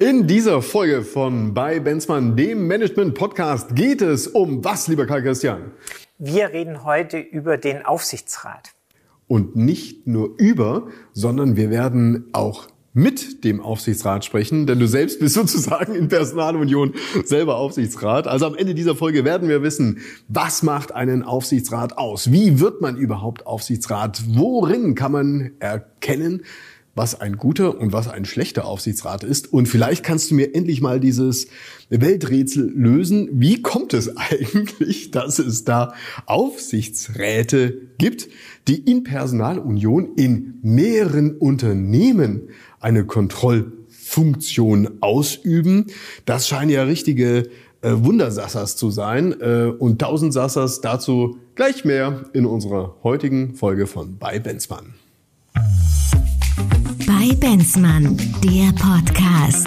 In dieser Folge von bei Benzmann, dem Management Podcast, geht es um was, lieber Karl Christian? Wir reden heute über den Aufsichtsrat. Und nicht nur über, sondern wir werden auch mit dem Aufsichtsrat sprechen, denn du selbst bist sozusagen in Personalunion selber Aufsichtsrat. Also am Ende dieser Folge werden wir wissen, was macht einen Aufsichtsrat aus? Wie wird man überhaupt Aufsichtsrat? Worin kann man erkennen, was ein guter und was ein schlechter Aufsichtsrat ist. Und vielleicht kannst du mir endlich mal dieses Welträtsel lösen. Wie kommt es eigentlich, dass es da Aufsichtsräte gibt, die in Personalunion in mehreren Unternehmen eine Kontrollfunktion ausüben? Das scheinen ja richtige äh, Wundersassers zu sein. Äh, und tausend Sassers dazu gleich mehr in unserer heutigen Folge von Bei Benzmann bei Benzmann, der Podcast.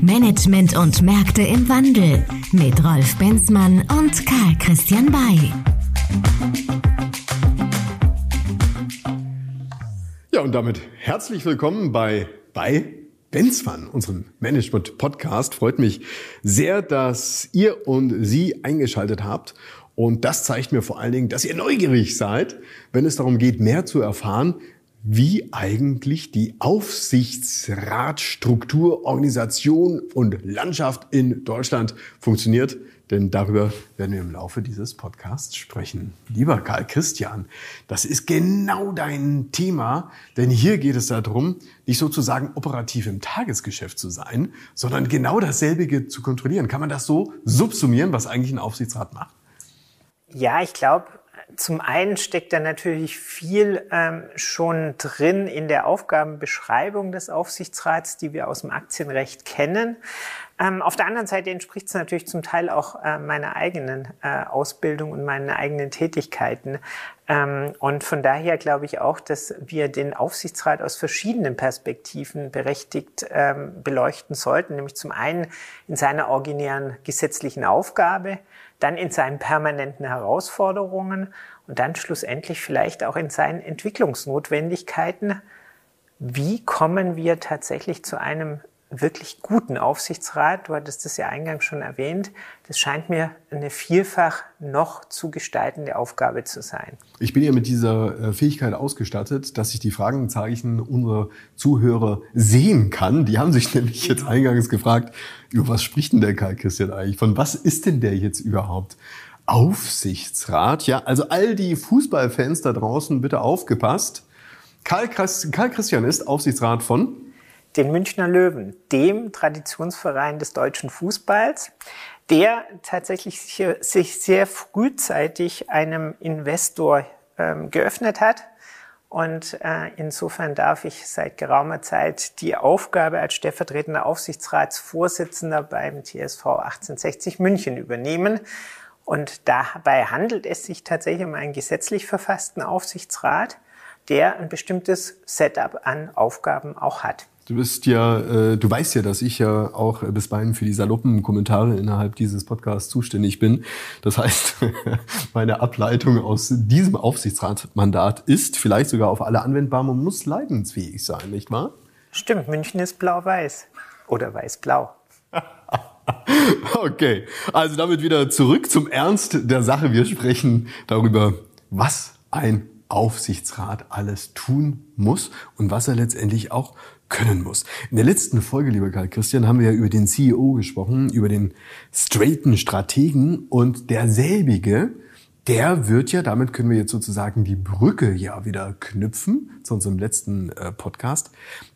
Management und Märkte im Wandel mit Rolf Benzmann und Karl Christian Bay. Ja, und damit herzlich willkommen bei bei Benzmann, unserem Management-Podcast. Freut mich sehr, dass ihr und Sie eingeschaltet habt und das zeigt mir vor allen Dingen, dass ihr neugierig seid, wenn es darum geht, mehr zu erfahren, wie eigentlich die Aufsichtsratstruktur, Organisation und Landschaft in Deutschland funktioniert. Denn darüber werden wir im Laufe dieses Podcasts sprechen. Lieber Karl Christian, das ist genau dein Thema, denn hier geht es darum, nicht sozusagen operativ im Tagesgeschäft zu sein, sondern genau dasselbe zu kontrollieren. Kann man das so subsumieren, was eigentlich ein Aufsichtsrat macht? Ja, ich glaube, zum einen steckt da natürlich viel ähm, schon drin in der Aufgabenbeschreibung des Aufsichtsrats, die wir aus dem Aktienrecht kennen. Ähm, auf der anderen Seite entspricht es natürlich zum Teil auch äh, meiner eigenen äh, Ausbildung und meinen eigenen Tätigkeiten. Ähm, und von daher glaube ich auch, dass wir den Aufsichtsrat aus verschiedenen Perspektiven berechtigt ähm, beleuchten sollten, nämlich zum einen in seiner originären gesetzlichen Aufgabe, dann in seinen permanenten Herausforderungen und dann schlussendlich vielleicht auch in seinen Entwicklungsnotwendigkeiten. Wie kommen wir tatsächlich zu einem wirklich guten Aufsichtsrat? Du hattest das ja eingangs schon erwähnt. Das scheint mir eine vielfach noch zu gestaltende Aufgabe zu sein. Ich bin ja mit dieser äh, Fähigkeit ausgestattet, dass ich die Fragenzeichen unserer Zuhörer sehen kann. Die haben sich nämlich jetzt eingangs gefragt, über was spricht denn der Karl Christian eigentlich? Von was ist denn der jetzt überhaupt? Aufsichtsrat? Ja, also all die Fußballfans da draußen bitte aufgepasst. Karl, Karl Christian ist Aufsichtsrat von den Münchner Löwen, dem Traditionsverein des deutschen Fußballs, der tatsächlich sich sehr frühzeitig einem Investor ähm, geöffnet hat. Und äh, insofern darf ich seit geraumer Zeit die Aufgabe als stellvertretender Aufsichtsratsvorsitzender beim TSV 1860 München übernehmen. Und dabei handelt es sich tatsächlich um einen gesetzlich verfassten Aufsichtsrat, der ein bestimmtes Setup an Aufgaben auch hat. Du bist ja, äh, du weißt ja, dass ich ja auch bisweilen für die saloppen Kommentare innerhalb dieses Podcasts zuständig bin. Das heißt, meine Ableitung aus diesem Aufsichtsratmandat ist vielleicht sogar auf alle anwendbar. Man muss leidensfähig sein, nicht wahr? Stimmt, München ist blau-weiß oder weiß-blau. okay, also damit wieder zurück zum Ernst der Sache. Wir sprechen darüber, was ein Aufsichtsrat alles tun muss und was er letztendlich auch können muss. In der letzten Folge, lieber Karl Christian, haben wir ja über den CEO gesprochen, über den straighten Strategen und derselbige, der wird ja, damit können wir jetzt sozusagen die Brücke ja wieder knüpfen zu unserem letzten äh, Podcast.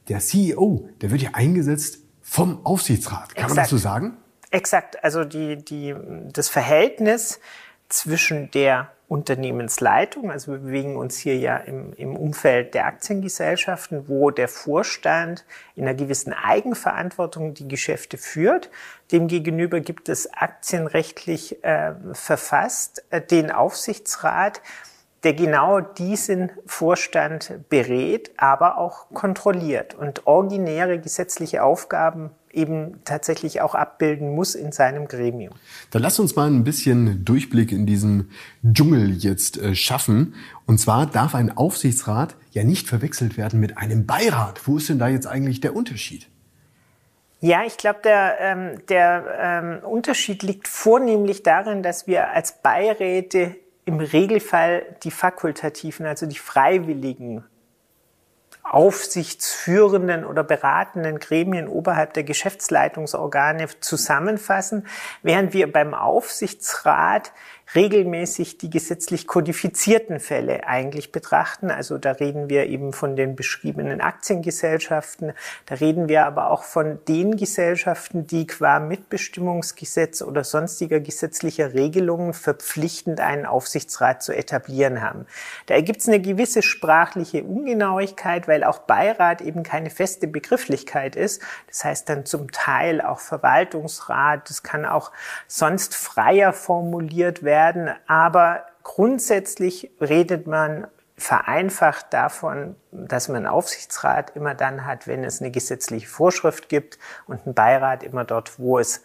Der CEO, der wird ja eingesetzt vom Aufsichtsrat. Kann Exakt. man das so sagen? Exakt. Also die, die, das Verhältnis zwischen der Unternehmensleitung. Also wir bewegen uns hier ja im, im Umfeld der Aktiengesellschaften, wo der Vorstand in einer gewissen Eigenverantwortung die Geschäfte führt. Demgegenüber gibt es aktienrechtlich äh, verfasst äh, den Aufsichtsrat, der genau diesen Vorstand berät, aber auch kontrolliert und originäre gesetzliche Aufgaben eben tatsächlich auch abbilden muss in seinem Gremium. Dann lass uns mal ein bisschen Durchblick in diesem Dschungel jetzt äh, schaffen. Und zwar darf ein Aufsichtsrat ja nicht verwechselt werden mit einem Beirat. Wo ist denn da jetzt eigentlich der Unterschied? Ja, ich glaube, der, ähm, der ähm, Unterschied liegt vornehmlich darin, dass wir als Beiräte im Regelfall die fakultativen, also die freiwilligen aufsichtsführenden oder beratenden Gremien oberhalb der Geschäftsleitungsorgane zusammenfassen, während wir beim Aufsichtsrat regelmäßig die gesetzlich kodifizierten Fälle eigentlich betrachten. Also da reden wir eben von den beschriebenen Aktiengesellschaften, da reden wir aber auch von den Gesellschaften, die qua Mitbestimmungsgesetz oder sonstiger gesetzlicher Regelungen verpflichtend einen Aufsichtsrat zu etablieren haben. Da ergibt es eine gewisse sprachliche Ungenauigkeit, weil auch Beirat eben keine feste Begrifflichkeit ist. Das heißt dann zum Teil auch Verwaltungsrat, das kann auch sonst freier formuliert werden werden, aber grundsätzlich redet man vereinfacht davon, dass man einen Aufsichtsrat immer dann hat, wenn es eine gesetzliche Vorschrift gibt und einen Beirat immer dort, wo es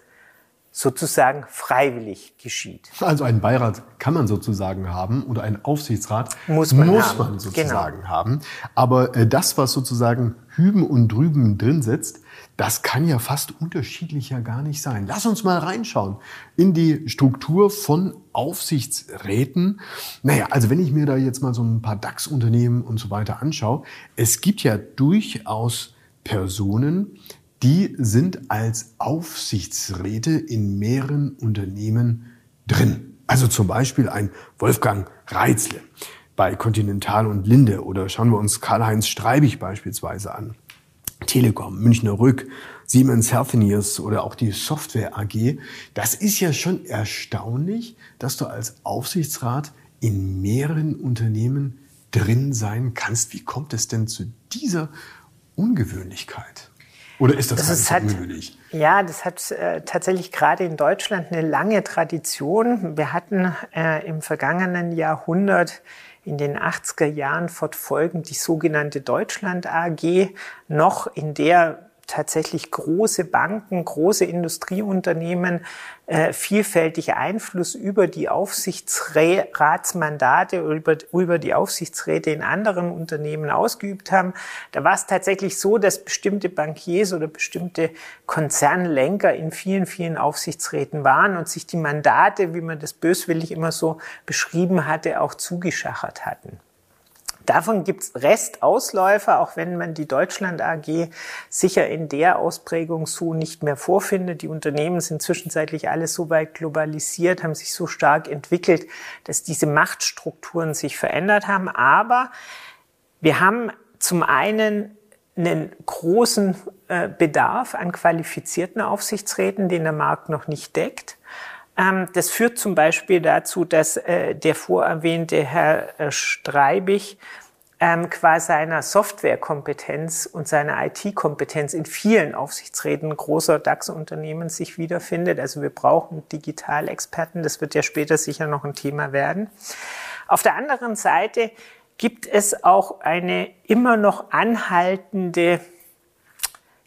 sozusagen freiwillig geschieht. Also einen Beirat kann man sozusagen haben oder einen Aufsichtsrat muss man, muss man sozusagen genau. haben. Aber äh, das, was sozusagen hüben und drüben drin sitzt, das kann ja fast unterschiedlicher gar nicht sein. Lass uns mal reinschauen in die Struktur von Aufsichtsräten. Naja, also wenn ich mir da jetzt mal so ein paar DAX-Unternehmen und so weiter anschaue, es gibt ja durchaus Personen, die sind als Aufsichtsräte in mehreren Unternehmen drin. Also zum Beispiel ein Wolfgang Reitzle bei Continental und Linde oder schauen wir uns Karl-Heinz Streibig beispielsweise an. Telekom, Münchner Rück, Siemens Healthineers oder auch die Software AG. Das ist ja schon erstaunlich, dass du als Aufsichtsrat in mehreren Unternehmen drin sein kannst. Wie kommt es denn zu dieser Ungewöhnlichkeit? Oder ist das, das gar nicht so ungewöhnlich? Ja, das hat äh, tatsächlich gerade in Deutschland eine lange Tradition. Wir hatten äh, im vergangenen Jahrhundert in den 80er Jahren fortfolgend die sogenannte Deutschland AG, noch in der tatsächlich große Banken, große Industrieunternehmen äh, vielfältig Einfluss über die Aufsichtsratsmandate oder über, über die Aufsichtsräte in anderen Unternehmen ausgeübt haben. Da war es tatsächlich so, dass bestimmte Bankiers oder bestimmte Konzernlenker in vielen, vielen Aufsichtsräten waren und sich die Mandate, wie man das böswillig immer so beschrieben hatte, auch zugeschachert hatten. Davon gibt's Restausläufer, auch wenn man die Deutschland AG sicher in der Ausprägung so nicht mehr vorfindet. Die Unternehmen sind zwischenzeitlich alle so weit globalisiert, haben sich so stark entwickelt, dass diese Machtstrukturen sich verändert haben. Aber wir haben zum einen einen großen äh, Bedarf an qualifizierten Aufsichtsräten, den der Markt noch nicht deckt. Ähm, das führt zum Beispiel dazu, dass äh, der vorerwähnte Herr äh, Streibig ähm, qua seiner Softwarekompetenz und seiner IT-Kompetenz in vielen Aufsichtsräten großer DAX-Unternehmen sich wiederfindet. Also wir brauchen Digitalexperten. Das wird ja später sicher noch ein Thema werden. Auf der anderen Seite gibt es auch eine immer noch anhaltende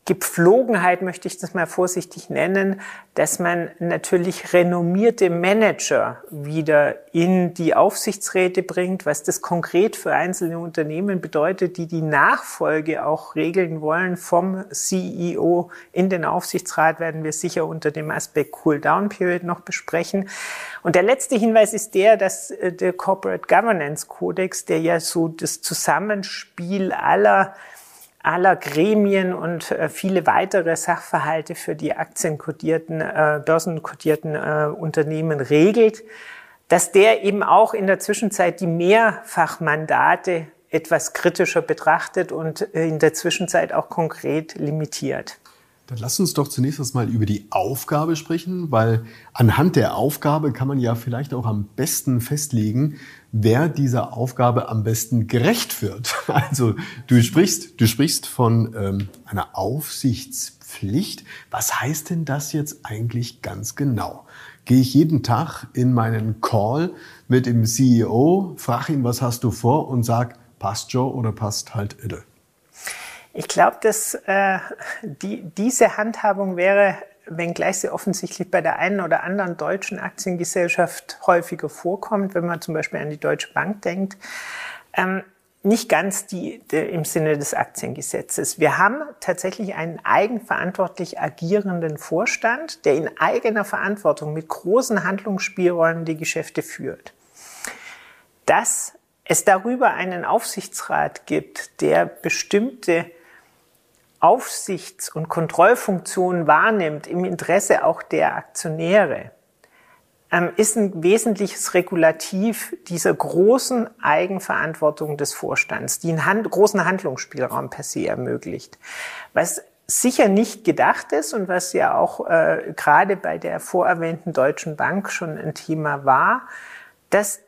Gepflogenheit möchte ich das mal vorsichtig nennen, dass man natürlich renommierte Manager wieder in die Aufsichtsräte bringt, was das konkret für einzelne Unternehmen bedeutet, die die Nachfolge auch regeln wollen vom CEO in den Aufsichtsrat, werden wir sicher unter dem Aspekt Cool-Down-Period noch besprechen. Und der letzte Hinweis ist der, dass äh, der Corporate Governance Codex, der ja so das Zusammenspiel aller aller Gremien und äh, viele weitere Sachverhalte für die aktienkodierten, äh, börsenkodierten äh, Unternehmen regelt, dass der eben auch in der Zwischenzeit die Mehrfachmandate etwas kritischer betrachtet und äh, in der Zwischenzeit auch konkret limitiert. Dann lass uns doch zunächst mal über die Aufgabe sprechen, weil anhand der Aufgabe kann man ja vielleicht auch am besten festlegen, wer dieser Aufgabe am besten gerecht wird. Also du sprichst, du sprichst von ähm, einer Aufsichtspflicht. Was heißt denn das jetzt eigentlich ganz genau? gehe ich jeden Tag in meinen Call mit dem CEO, frage ihn, was hast du vor und sag, passt Joe oder passt halt Ide. Ich glaube, dass äh, die, diese Handhabung wäre, wenngleich sie offensichtlich bei der einen oder anderen deutschen Aktiengesellschaft häufiger vorkommt, wenn man zum Beispiel an die Deutsche Bank denkt, ähm, nicht ganz die, die, im Sinne des Aktiengesetzes. Wir haben tatsächlich einen eigenverantwortlich agierenden Vorstand, der in eigener Verantwortung mit großen Handlungsspielräumen die Geschäfte führt. Dass es darüber einen Aufsichtsrat gibt, der bestimmte Aufsichts- und Kontrollfunktionen wahrnimmt im Interesse auch der Aktionäre, ähm, ist ein wesentliches Regulativ dieser großen Eigenverantwortung des Vorstands, die einen Hand, großen Handlungsspielraum per se ermöglicht. Was sicher nicht gedacht ist und was ja auch äh, gerade bei der vorerwähnten Deutschen Bank schon ein Thema war, dass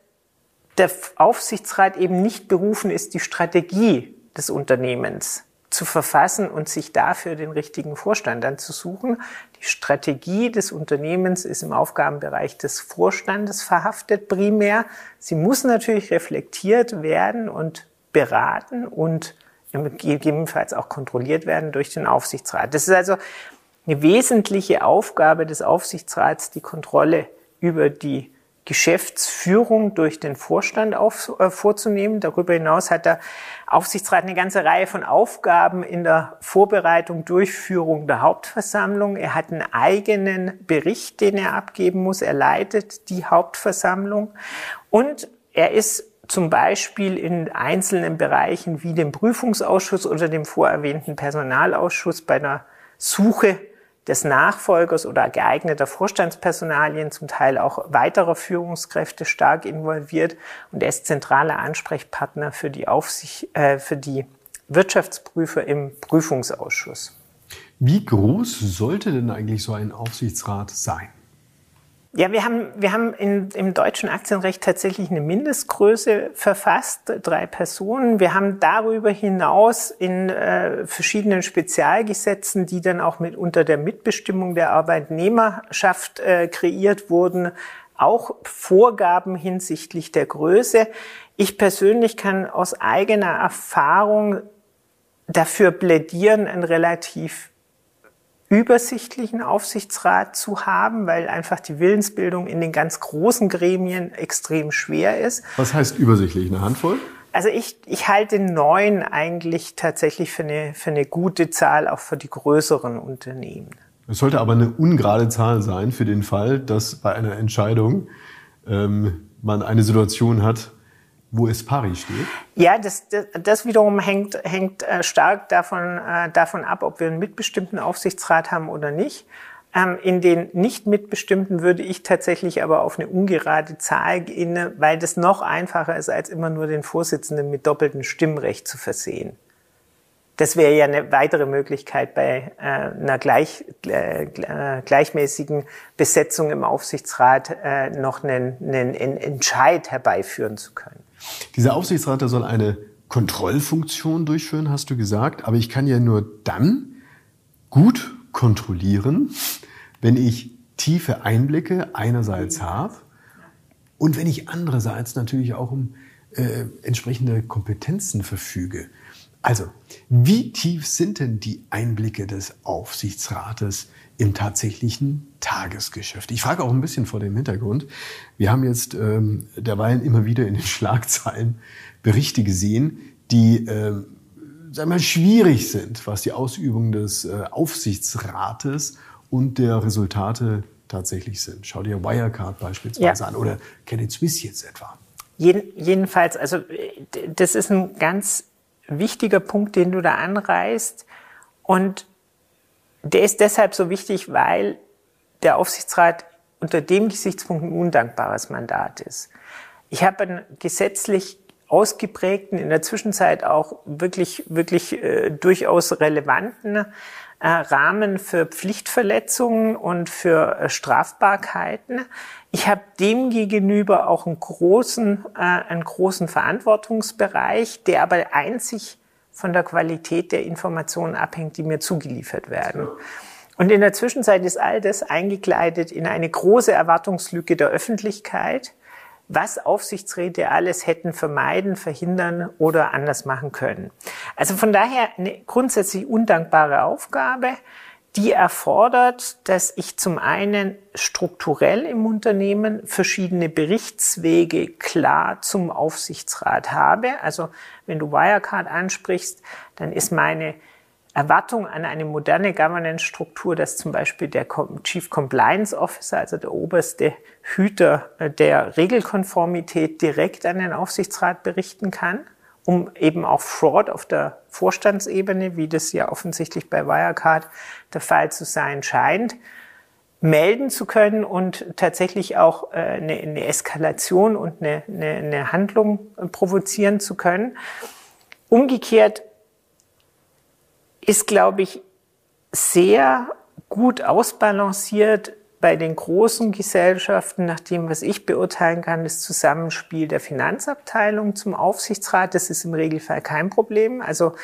der Aufsichtsrat eben nicht berufen ist, die Strategie des Unternehmens zu verfassen und sich dafür den richtigen Vorstand dann zu suchen. Die Strategie des Unternehmens ist im Aufgabenbereich des Vorstandes verhaftet primär. Sie muss natürlich reflektiert werden und beraten und gegebenenfalls auch kontrolliert werden durch den Aufsichtsrat. Das ist also eine wesentliche Aufgabe des Aufsichtsrats, die Kontrolle über die Geschäftsführung durch den Vorstand auf, äh, vorzunehmen. Darüber hinaus hat der Aufsichtsrat eine ganze Reihe von Aufgaben in der Vorbereitung, Durchführung der Hauptversammlung. Er hat einen eigenen Bericht, den er abgeben muss. Er leitet die Hauptversammlung und er ist zum Beispiel in einzelnen Bereichen wie dem Prüfungsausschuss oder dem vorerwähnten Personalausschuss bei einer Suche des Nachfolgers oder geeigneter Vorstandspersonalien, zum Teil auch weiterer Führungskräfte stark involviert und er ist zentraler Ansprechpartner für die Aufsicht, äh, für die Wirtschaftsprüfer im Prüfungsausschuss. Wie groß sollte denn eigentlich so ein Aufsichtsrat sein? Ja, wir haben, wir haben in, im deutschen Aktienrecht tatsächlich eine Mindestgröße verfasst, drei Personen. Wir haben darüber hinaus in äh, verschiedenen Spezialgesetzen, die dann auch mit unter der Mitbestimmung der Arbeitnehmerschaft äh, kreiert wurden, auch Vorgaben hinsichtlich der Größe. Ich persönlich kann aus eigener Erfahrung dafür plädieren, ein relativ übersichtlichen Aufsichtsrat zu haben, weil einfach die Willensbildung in den ganz großen Gremien extrem schwer ist. Was heißt übersichtlich? Eine Handvoll? Also ich, ich halte neun eigentlich tatsächlich für eine, für eine gute Zahl, auch für die größeren Unternehmen. Es sollte aber eine ungerade Zahl sein für den Fall, dass bei einer Entscheidung ähm, man eine Situation hat, wo es pari steht? Ja, das, das, das wiederum hängt, hängt äh, stark davon, äh, davon ab, ob wir einen mitbestimmten Aufsichtsrat haben oder nicht. Ähm, in den nicht mitbestimmten würde ich tatsächlich aber auf eine ungerade Zahl gehen, weil das noch einfacher ist, als immer nur den Vorsitzenden mit doppeltem Stimmrecht zu versehen. Das wäre ja eine weitere Möglichkeit bei äh, einer gleich, äh, äh, gleichmäßigen Besetzung im Aufsichtsrat äh, noch einen, einen Entscheid herbeiführen zu können. Dieser Aufsichtsrat, der soll eine Kontrollfunktion durchführen, hast du gesagt. Aber ich kann ja nur dann gut kontrollieren, wenn ich tiefe Einblicke einerseits habe und wenn ich andererseits natürlich auch um äh, entsprechende Kompetenzen verfüge. Also, wie tief sind denn die Einblicke des Aufsichtsrates im tatsächlichen Tagesgeschäft? Ich frage auch ein bisschen vor dem Hintergrund. Wir haben jetzt ähm, derweilen immer wieder in den Schlagzeilen Berichte gesehen, die äh, sagen wir, schwierig sind, was die Ausübung des äh, Aufsichtsrates und der Resultate tatsächlich sind. Schau dir Wirecard beispielsweise ja. an oder Credit Suisse jetzt etwa. Jeden, jedenfalls, also das ist ein ganz wichtiger Punkt, den du da anreißt. Und der ist deshalb so wichtig, weil der Aufsichtsrat unter dem Gesichtspunkt ein undankbares Mandat ist. Ich habe einen gesetzlich ausgeprägten, in der Zwischenzeit auch wirklich, wirklich äh, durchaus relevanten äh, Rahmen für Pflichtverletzungen und für äh, Strafbarkeiten. Ich habe dem gegenüber auch einen großen, äh, einen großen Verantwortungsbereich, der aber einzig von der Qualität der Informationen abhängt, die mir zugeliefert werden. Und in der Zwischenzeit ist all das eingekleidet in eine große Erwartungslücke der Öffentlichkeit, was Aufsichtsräte alles hätten vermeiden, verhindern oder anders machen können. Also von daher eine grundsätzlich undankbare Aufgabe, die erfordert, dass ich zum einen strukturell im Unternehmen verschiedene Berichtswege klar zum Aufsichtsrat habe. Also wenn du Wirecard ansprichst, dann ist meine Erwartung an eine moderne Governance-Struktur, dass zum Beispiel der Chief Compliance Officer, also der oberste Hüter äh, der Regelkonformität, direkt an den Aufsichtsrat berichten kann, um eben auch Fraud auf der Vorstandsebene, wie das ja offensichtlich bei Wirecard der Fall zu sein scheint, melden zu können und tatsächlich auch äh, eine, eine Eskalation und eine, eine, eine Handlung provozieren zu können. Umgekehrt ist, glaube ich, sehr gut ausbalanciert bei den großen Gesellschaften, nach dem, was ich beurteilen kann, das Zusammenspiel der Finanzabteilung zum Aufsichtsrat. Das ist im Regelfall kein Problem. Also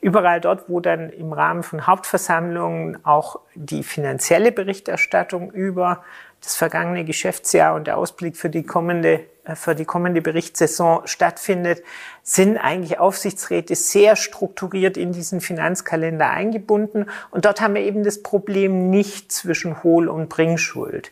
überall dort, wo dann im Rahmen von Hauptversammlungen auch die finanzielle Berichterstattung über das vergangene Geschäftsjahr und der Ausblick für die kommende, für die kommende Berichtssaison stattfindet, sind eigentlich Aufsichtsräte sehr strukturiert in diesen Finanzkalender eingebunden. Und dort haben wir eben das Problem nicht zwischen Hohl- und Bringschuld.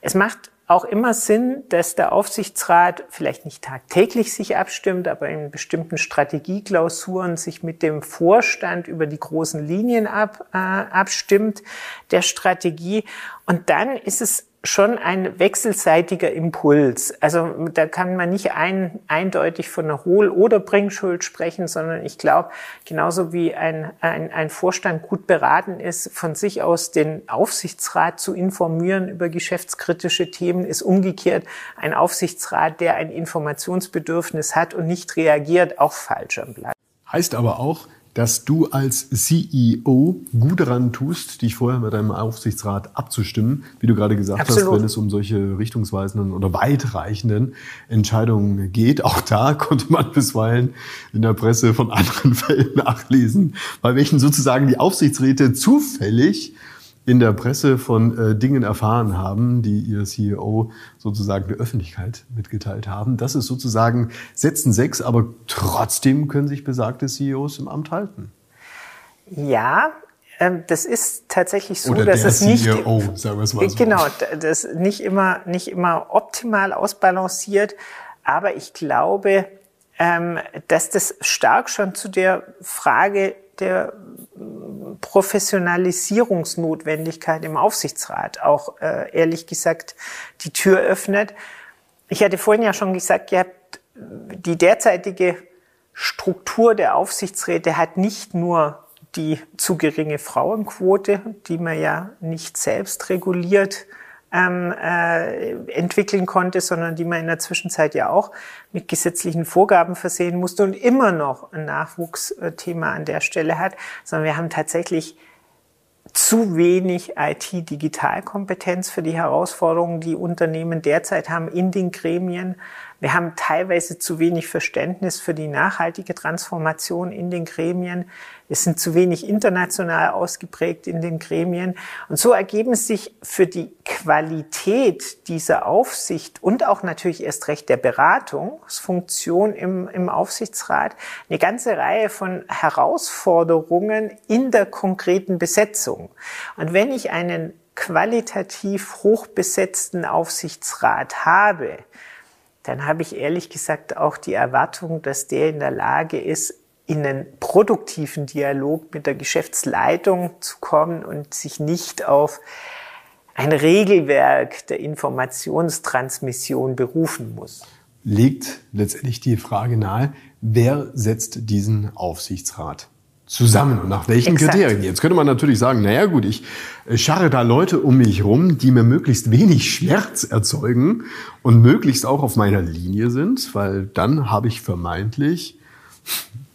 Es macht auch immer Sinn, dass der Aufsichtsrat vielleicht nicht tagtäglich sich abstimmt, aber in bestimmten Strategieklausuren sich mit dem Vorstand über die großen Linien ab, äh, abstimmt der Strategie. Und dann ist es schon ein wechselseitiger Impuls. Also da kann man nicht ein, eindeutig von einer Hohl- oder Bringschuld sprechen, sondern ich glaube, genauso wie ein, ein, ein Vorstand gut beraten ist, von sich aus den Aufsichtsrat zu informieren über geschäftskritische Themen, ist umgekehrt ein Aufsichtsrat, der ein Informationsbedürfnis hat und nicht reagiert, auch falsch am Platz. Heißt aber auch, dass du als CEO gut daran tust, dich vorher mit deinem Aufsichtsrat abzustimmen, wie du gerade gesagt Absolut. hast, wenn es um solche richtungsweisenden oder weitreichenden Entscheidungen geht. Auch da konnte man bisweilen in der Presse von anderen Fällen nachlesen, bei welchen sozusagen die Aufsichtsräte zufällig in der Presse von äh, Dingen erfahren haben, die ihr CEO sozusagen der Öffentlichkeit mitgeteilt haben. Das ist sozusagen Sätzen sechs, aber trotzdem können sich besagte CEOs im Amt halten. Ja, ähm, das ist tatsächlich so, Oder dass es nicht CEO, sagen wir es mal so. genau, das nicht immer nicht immer optimal ausbalanciert, aber ich glaube, ähm, dass das stark schon zu der Frage der Professionalisierungsnotwendigkeit im Aufsichtsrat auch äh, ehrlich gesagt die Tür öffnet. Ich hatte vorhin ja schon gesagt, ihr habt die derzeitige Struktur der Aufsichtsräte hat nicht nur die zu geringe Frauenquote, die man ja nicht selbst reguliert ähm, äh, entwickeln konnte, sondern die man in der Zwischenzeit ja auch mit gesetzlichen Vorgaben versehen musste und immer noch ein Nachwuchsthema an der Stelle hat, sondern wir haben tatsächlich zu wenig IT-Digitalkompetenz für die Herausforderungen, die Unternehmen derzeit haben in den Gremien. Wir haben teilweise zu wenig Verständnis für die nachhaltige Transformation in den Gremien. Wir sind zu wenig international ausgeprägt in den Gremien. Und so ergeben sich für die Qualität dieser Aufsicht und auch natürlich erst recht der Beratungsfunktion im, im Aufsichtsrat eine ganze Reihe von Herausforderungen in der konkreten Besetzung. Und wenn ich einen qualitativ hochbesetzten Aufsichtsrat habe, dann habe ich ehrlich gesagt auch die Erwartung, dass der in der Lage ist, in einen produktiven Dialog mit der Geschäftsleitung zu kommen und sich nicht auf ein Regelwerk der Informationstransmission berufen muss. Legt letztendlich die Frage nahe, wer setzt diesen Aufsichtsrat? Zusammen und nach welchen Exakt. Kriterien. Jetzt könnte man natürlich sagen, naja gut, ich äh, scharre da Leute um mich rum, die mir möglichst wenig Schmerz erzeugen und möglichst auch auf meiner Linie sind, weil dann habe ich vermeintlich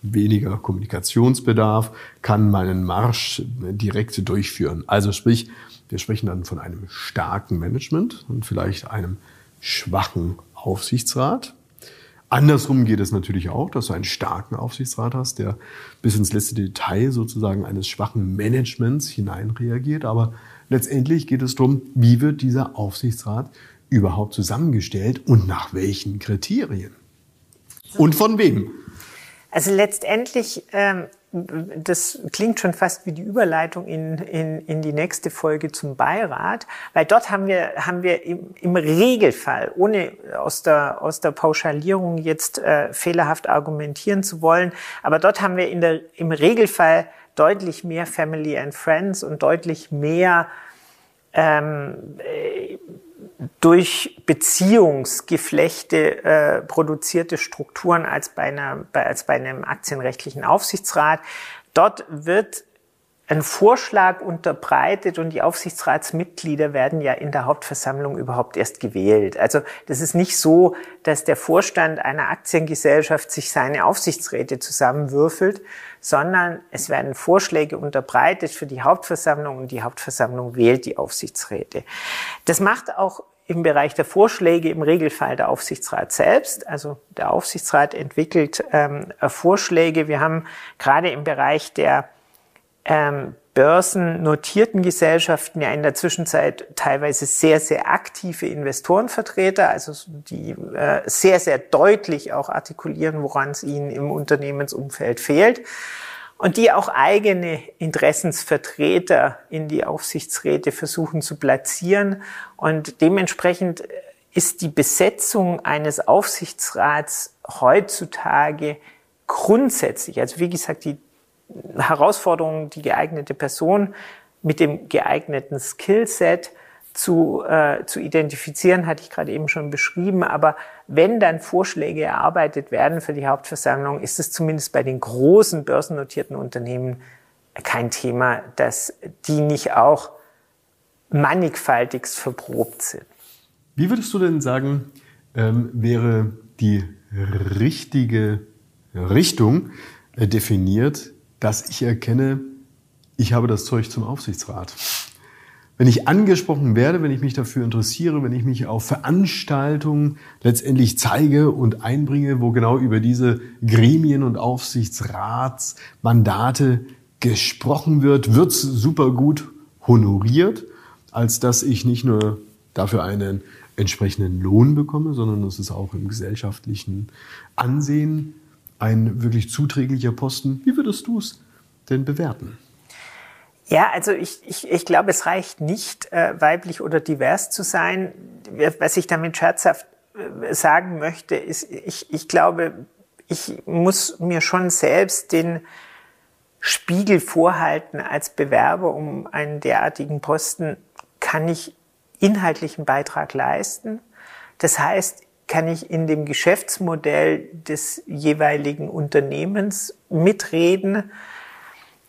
weniger Kommunikationsbedarf, kann meinen Marsch direkt durchführen. Also sprich, wir sprechen dann von einem starken Management und vielleicht einem schwachen Aufsichtsrat. Andersrum geht es natürlich auch, dass du einen starken Aufsichtsrat hast, der bis ins letzte Detail sozusagen eines schwachen Managements hineinreagiert. Aber letztendlich geht es darum, wie wird dieser Aufsichtsrat überhaupt zusammengestellt und nach welchen Kriterien? Und von wem? Also letztendlich ähm, das klingt schon fast wie die Überleitung in, in, in die nächste Folge zum Beirat, weil dort haben wir, haben wir im, im Regelfall, ohne aus der, aus der Pauschalierung jetzt äh, fehlerhaft argumentieren zu wollen, aber dort haben wir in der, im Regelfall deutlich mehr Family and Friends und deutlich mehr ähm, äh, durch Beziehungsgeflechte äh, produzierte Strukturen als bei, einer, bei, als bei einem aktienrechtlichen Aufsichtsrat. Dort wird ein Vorschlag unterbreitet und die Aufsichtsratsmitglieder werden ja in der Hauptversammlung überhaupt erst gewählt. Also das ist nicht so, dass der Vorstand einer Aktiengesellschaft sich seine Aufsichtsräte zusammenwürfelt, sondern es werden Vorschläge unterbreitet für die Hauptversammlung und die Hauptversammlung wählt die Aufsichtsräte. Das macht auch im Bereich der Vorschläge im Regelfall der Aufsichtsrat selbst. Also der Aufsichtsrat entwickelt ähm, Vorschläge. Wir haben gerade im Bereich der ähm, börsennotierten Gesellschaften ja in der Zwischenzeit teilweise sehr, sehr aktive Investorenvertreter, also die äh, sehr, sehr deutlich auch artikulieren, woran es ihnen im Unternehmensumfeld fehlt und die auch eigene Interessensvertreter in die Aufsichtsräte versuchen zu platzieren. Und dementsprechend ist die Besetzung eines Aufsichtsrats heutzutage grundsätzlich, also wie gesagt, die Herausforderungen, die geeignete Person mit dem geeigneten Skillset zu, äh, zu identifizieren, hatte ich gerade eben schon beschrieben. Aber wenn dann Vorschläge erarbeitet werden für die Hauptversammlung, ist es zumindest bei den großen börsennotierten Unternehmen kein Thema, dass die nicht auch mannigfaltigst verprobt sind. Wie würdest du denn sagen, ähm, wäre die richtige Richtung äh, definiert, dass ich erkenne, ich habe das Zeug zum Aufsichtsrat. Wenn ich angesprochen werde, wenn ich mich dafür interessiere, wenn ich mich auf Veranstaltungen letztendlich zeige und einbringe, wo genau über diese Gremien und Aufsichtsratsmandate gesprochen wird, wird's super gut honoriert, als dass ich nicht nur dafür einen entsprechenden Lohn bekomme, sondern es ist auch im gesellschaftlichen Ansehen ein wirklich zuträglicher Posten. Wie würdest du es denn bewerten? Ja, also ich, ich, ich glaube, es reicht nicht, äh, weiblich oder divers zu sein. Was ich damit scherzhaft äh, sagen möchte, ist, ich, ich glaube, ich muss mir schon selbst den Spiegel vorhalten als Bewerber um einen derartigen Posten. Kann ich inhaltlichen Beitrag leisten? Das heißt, kann ich in dem Geschäftsmodell des jeweiligen Unternehmens mitreden?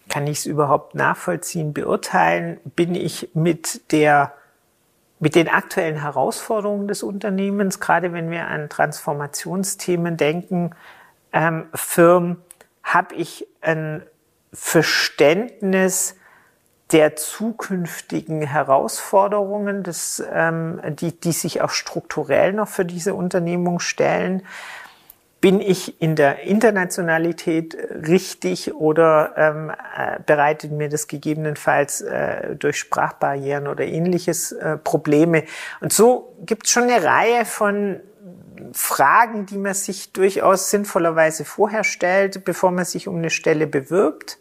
Kann ich es überhaupt nachvollziehen, beurteilen? Bin ich mit der mit den aktuellen Herausforderungen des Unternehmens, gerade wenn wir an Transformationsthemen denken, ähm, Firmen, habe ich ein Verständnis der zukünftigen Herausforderungen, des, ähm, die, die sich auch strukturell noch für diese Unternehmung stellen. Bin ich in der Internationalität richtig oder ähm, äh, bereitet mir das gegebenenfalls äh, durch Sprachbarrieren oder ähnliches äh, Probleme? Und so gibt es schon eine Reihe von Fragen, die man sich durchaus sinnvollerweise vorher stellt, bevor man sich um eine Stelle bewirbt.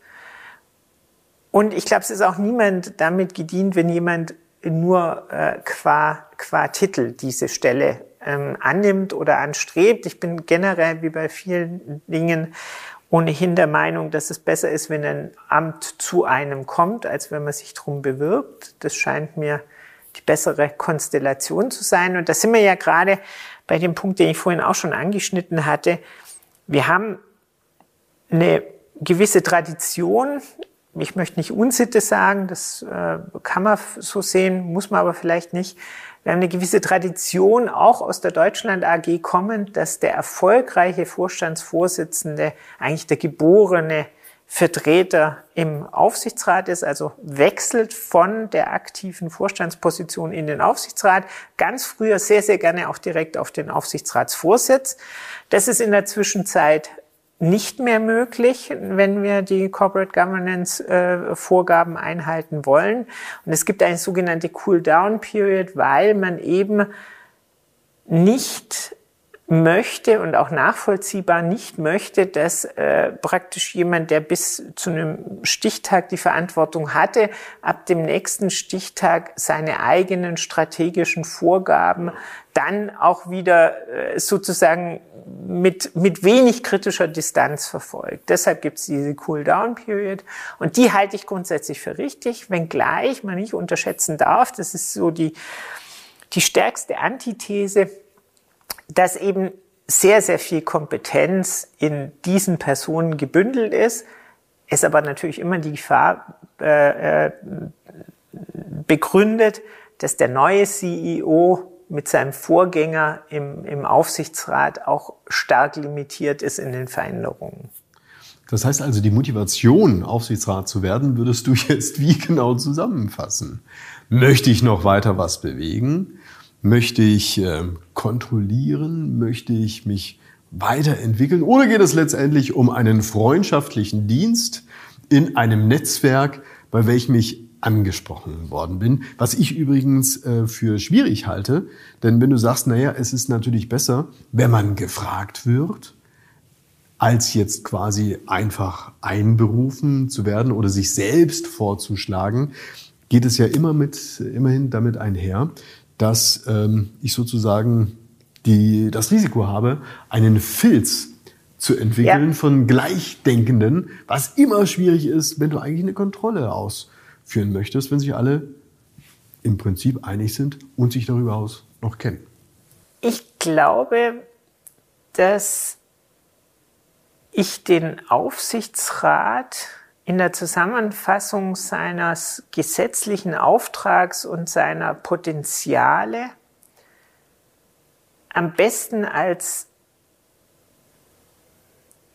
Und ich glaube, es ist auch niemand damit gedient, wenn jemand nur äh, qua, qua Titel diese Stelle ähm, annimmt oder anstrebt. Ich bin generell wie bei vielen Dingen ohnehin der Meinung, dass es besser ist, wenn ein Amt zu einem kommt, als wenn man sich drum bewirbt. Das scheint mir die bessere Konstellation zu sein. Und da sind wir ja gerade bei dem Punkt, den ich vorhin auch schon angeschnitten hatte. Wir haben eine gewisse Tradition ich möchte nicht Unsitte sagen, das äh, kann man so sehen, muss man aber vielleicht nicht. Wir haben eine gewisse Tradition auch aus der Deutschland AG kommend, dass der erfolgreiche Vorstandsvorsitzende eigentlich der geborene Vertreter im Aufsichtsrat ist, also wechselt von der aktiven Vorstandsposition in den Aufsichtsrat, ganz früher sehr, sehr gerne auch direkt auf den Aufsichtsratsvorsitz. Das ist in der Zwischenzeit nicht mehr möglich, wenn wir die Corporate Governance äh, Vorgaben einhalten wollen. Und es gibt eine sogenannte Cool-Down-Period, weil man eben nicht möchte und auch nachvollziehbar nicht möchte, dass äh, praktisch jemand, der bis zu einem Stichtag die Verantwortung hatte, ab dem nächsten Stichtag seine eigenen strategischen Vorgaben dann auch wieder äh, sozusagen mit, mit wenig kritischer Distanz verfolgt. Deshalb gibt es diese Cool-Down-Period und die halte ich grundsätzlich für richtig, wenngleich man nicht unterschätzen darf, das ist so die, die stärkste Antithese, dass eben sehr, sehr viel Kompetenz in diesen Personen gebündelt ist, es aber natürlich immer die Gefahr äh, äh, begründet, dass der neue CEO mit seinem Vorgänger im, im Aufsichtsrat auch stark limitiert ist in den Veränderungen. Das heißt also, die Motivation, Aufsichtsrat zu werden, würdest du jetzt wie genau zusammenfassen? Möchte ich noch weiter was bewegen? Möchte ich äh, kontrollieren? Möchte ich mich weiterentwickeln? Oder geht es letztendlich um einen freundschaftlichen Dienst in einem Netzwerk, bei welchem ich angesprochen worden bin? Was ich übrigens äh, für schwierig halte, denn wenn du sagst, naja, es ist natürlich besser, wenn man gefragt wird, als jetzt quasi einfach einberufen zu werden oder sich selbst vorzuschlagen, geht es ja immer mit, immerhin damit einher, dass ähm, ich sozusagen die, das Risiko habe, einen Filz zu entwickeln ja. von Gleichdenkenden, was immer schwierig ist, wenn du eigentlich eine Kontrolle ausführen möchtest, wenn sich alle im Prinzip einig sind und sich darüber aus noch kennen. Ich glaube, dass ich den Aufsichtsrat in der Zusammenfassung seines gesetzlichen Auftrags und seiner Potenziale am besten als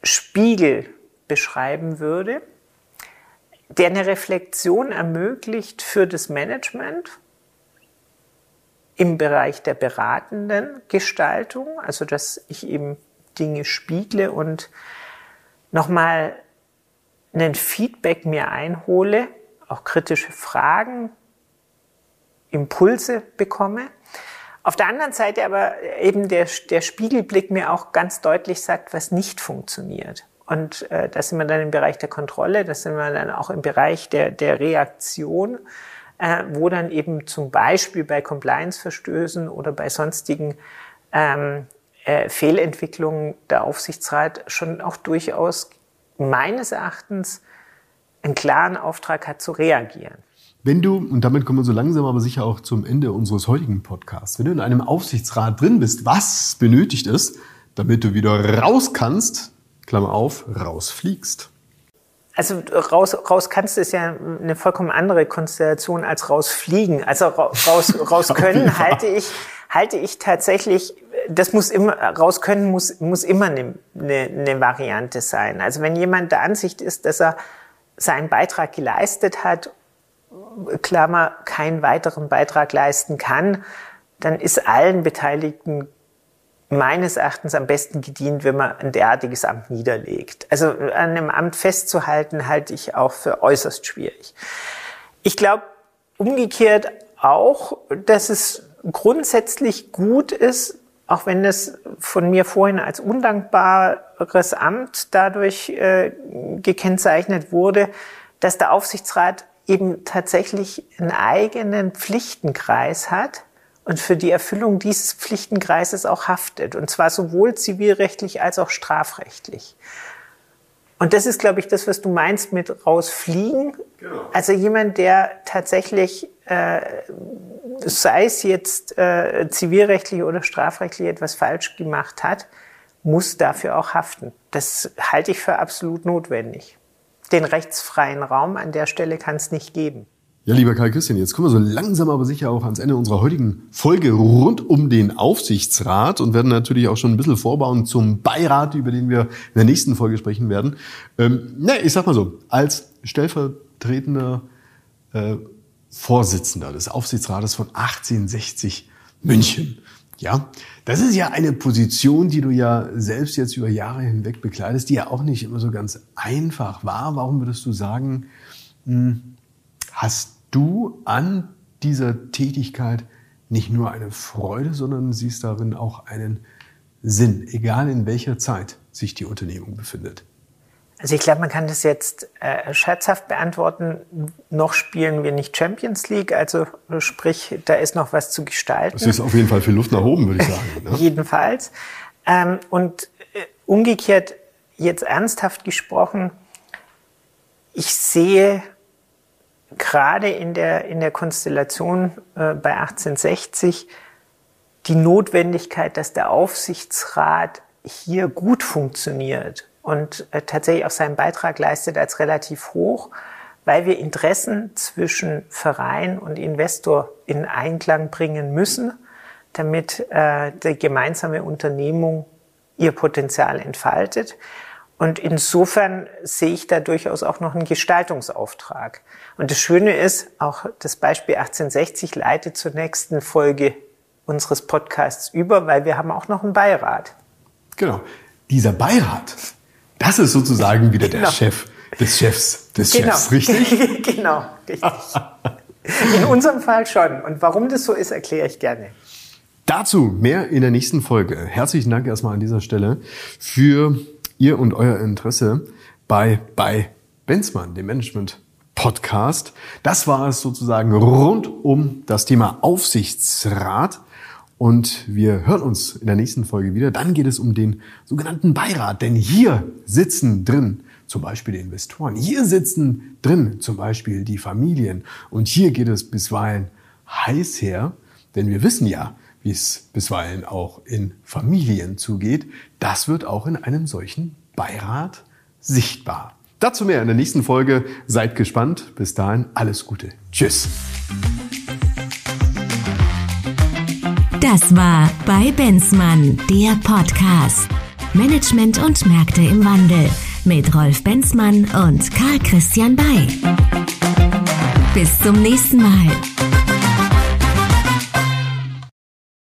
Spiegel beschreiben würde, der eine Reflexion ermöglicht für das Management im Bereich der beratenden Gestaltung, also dass ich eben Dinge spiegle und nochmal ein Feedback mir einhole, auch kritische Fragen, Impulse bekomme. Auf der anderen Seite aber eben der, der Spiegelblick mir auch ganz deutlich sagt, was nicht funktioniert. Und äh, da sind wir dann im Bereich der Kontrolle, da sind wir dann auch im Bereich der, der Reaktion, äh, wo dann eben zum Beispiel bei Compliance-Verstößen oder bei sonstigen ähm, äh, Fehlentwicklungen der Aufsichtsrat schon auch durchaus meines Erachtens einen klaren Auftrag hat zu reagieren. Wenn du, und damit kommen wir so langsam aber sicher auch zum Ende unseres heutigen Podcasts, wenn du in einem Aufsichtsrat drin bist, was benötigt es, damit du wieder raus kannst, Klammer auf, rausfliegst? Also raus, raus kannst ist ja eine vollkommen andere Konstellation als rausfliegen. Also raus, raus können halte ich, halte ich tatsächlich das muss immer, raus können muss, muss immer eine, eine, eine Variante sein. Also wenn jemand der Ansicht ist, dass er seinen Beitrag geleistet hat, Klammer, keinen weiteren Beitrag leisten kann, dann ist allen Beteiligten meines Erachtens am besten gedient, wenn man ein derartiges Amt niederlegt. Also an einem Amt festzuhalten, halte ich auch für äußerst schwierig. Ich glaube umgekehrt auch, dass es grundsätzlich gut ist, auch wenn es von mir vorhin als undankbares Amt dadurch äh, gekennzeichnet wurde, dass der Aufsichtsrat eben tatsächlich einen eigenen Pflichtenkreis hat und für die Erfüllung dieses Pflichtenkreises auch haftet. Und zwar sowohl zivilrechtlich als auch strafrechtlich. Und das ist, glaube ich, das, was du meinst mit rausfliegen. Genau. Also jemand, der tatsächlich äh, sei es jetzt äh, zivilrechtlich oder strafrechtlich etwas falsch gemacht hat, muss dafür auch haften. Das halte ich für absolut notwendig. Den rechtsfreien Raum an der Stelle kann es nicht geben. Ja, lieber Karl Christian, jetzt kommen wir so langsam aber sicher auch ans Ende unserer heutigen Folge rund um den Aufsichtsrat und werden natürlich auch schon ein bisschen vorbauen zum Beirat, über den wir in der nächsten Folge sprechen werden. Ähm, ne, ich sag mal so, als stellvertretender äh, Vorsitzender des Aufsichtsrates von 1860 München. Ja, das ist ja eine Position, die du ja selbst jetzt über Jahre hinweg bekleidest, die ja auch nicht immer so ganz einfach war. Warum würdest du sagen, hm, Hast du an dieser Tätigkeit nicht nur eine Freude, sondern siehst darin auch einen Sinn, egal in welcher Zeit sich die Unternehmung befindet? Also ich glaube, man kann das jetzt äh, scherzhaft beantworten. Noch spielen wir nicht Champions League, also sprich, da ist noch was zu gestalten. Das ist auf jeden Fall viel Luft nach oben, würde ich sagen. Ne? Jedenfalls. Ähm, und äh, umgekehrt, jetzt ernsthaft gesprochen, ich sehe gerade in der, in der Konstellation äh, bei 1860 die Notwendigkeit, dass der Aufsichtsrat hier gut funktioniert und äh, tatsächlich auch seinen Beitrag leistet als relativ hoch, weil wir Interessen zwischen Verein und Investor in Einklang bringen müssen, damit äh, die gemeinsame Unternehmung ihr Potenzial entfaltet. Und insofern sehe ich da durchaus auch noch einen Gestaltungsauftrag. Und das Schöne ist, auch das Beispiel 1860 leitet zur nächsten Folge unseres Podcasts über, weil wir haben auch noch einen Beirat. Genau. Dieser Beirat, das ist sozusagen wieder genau. der Chef des Chefs des genau. Chefs, richtig? genau, richtig. In unserem Fall schon. Und warum das so ist, erkläre ich gerne. Dazu mehr in der nächsten Folge. Herzlichen Dank erstmal an dieser Stelle für Ihr und euer Interesse bei, bei Benzmann, dem Management Podcast. Das war es sozusagen rund um das Thema Aufsichtsrat. Und wir hören uns in der nächsten Folge wieder. Dann geht es um den sogenannten Beirat. Denn hier sitzen drin zum Beispiel die Investoren. Hier sitzen drin zum Beispiel die Familien. Und hier geht es bisweilen heiß her. Denn wir wissen ja, wie es bisweilen auch in Familien zugeht, das wird auch in einem solchen Beirat sichtbar. Dazu mehr in der nächsten Folge. Seid gespannt. Bis dahin alles Gute. Tschüss. Das war bei Benzmann, der Podcast. Management und Märkte im Wandel mit Rolf Benzmann und Karl Christian Bay. Bis zum nächsten Mal.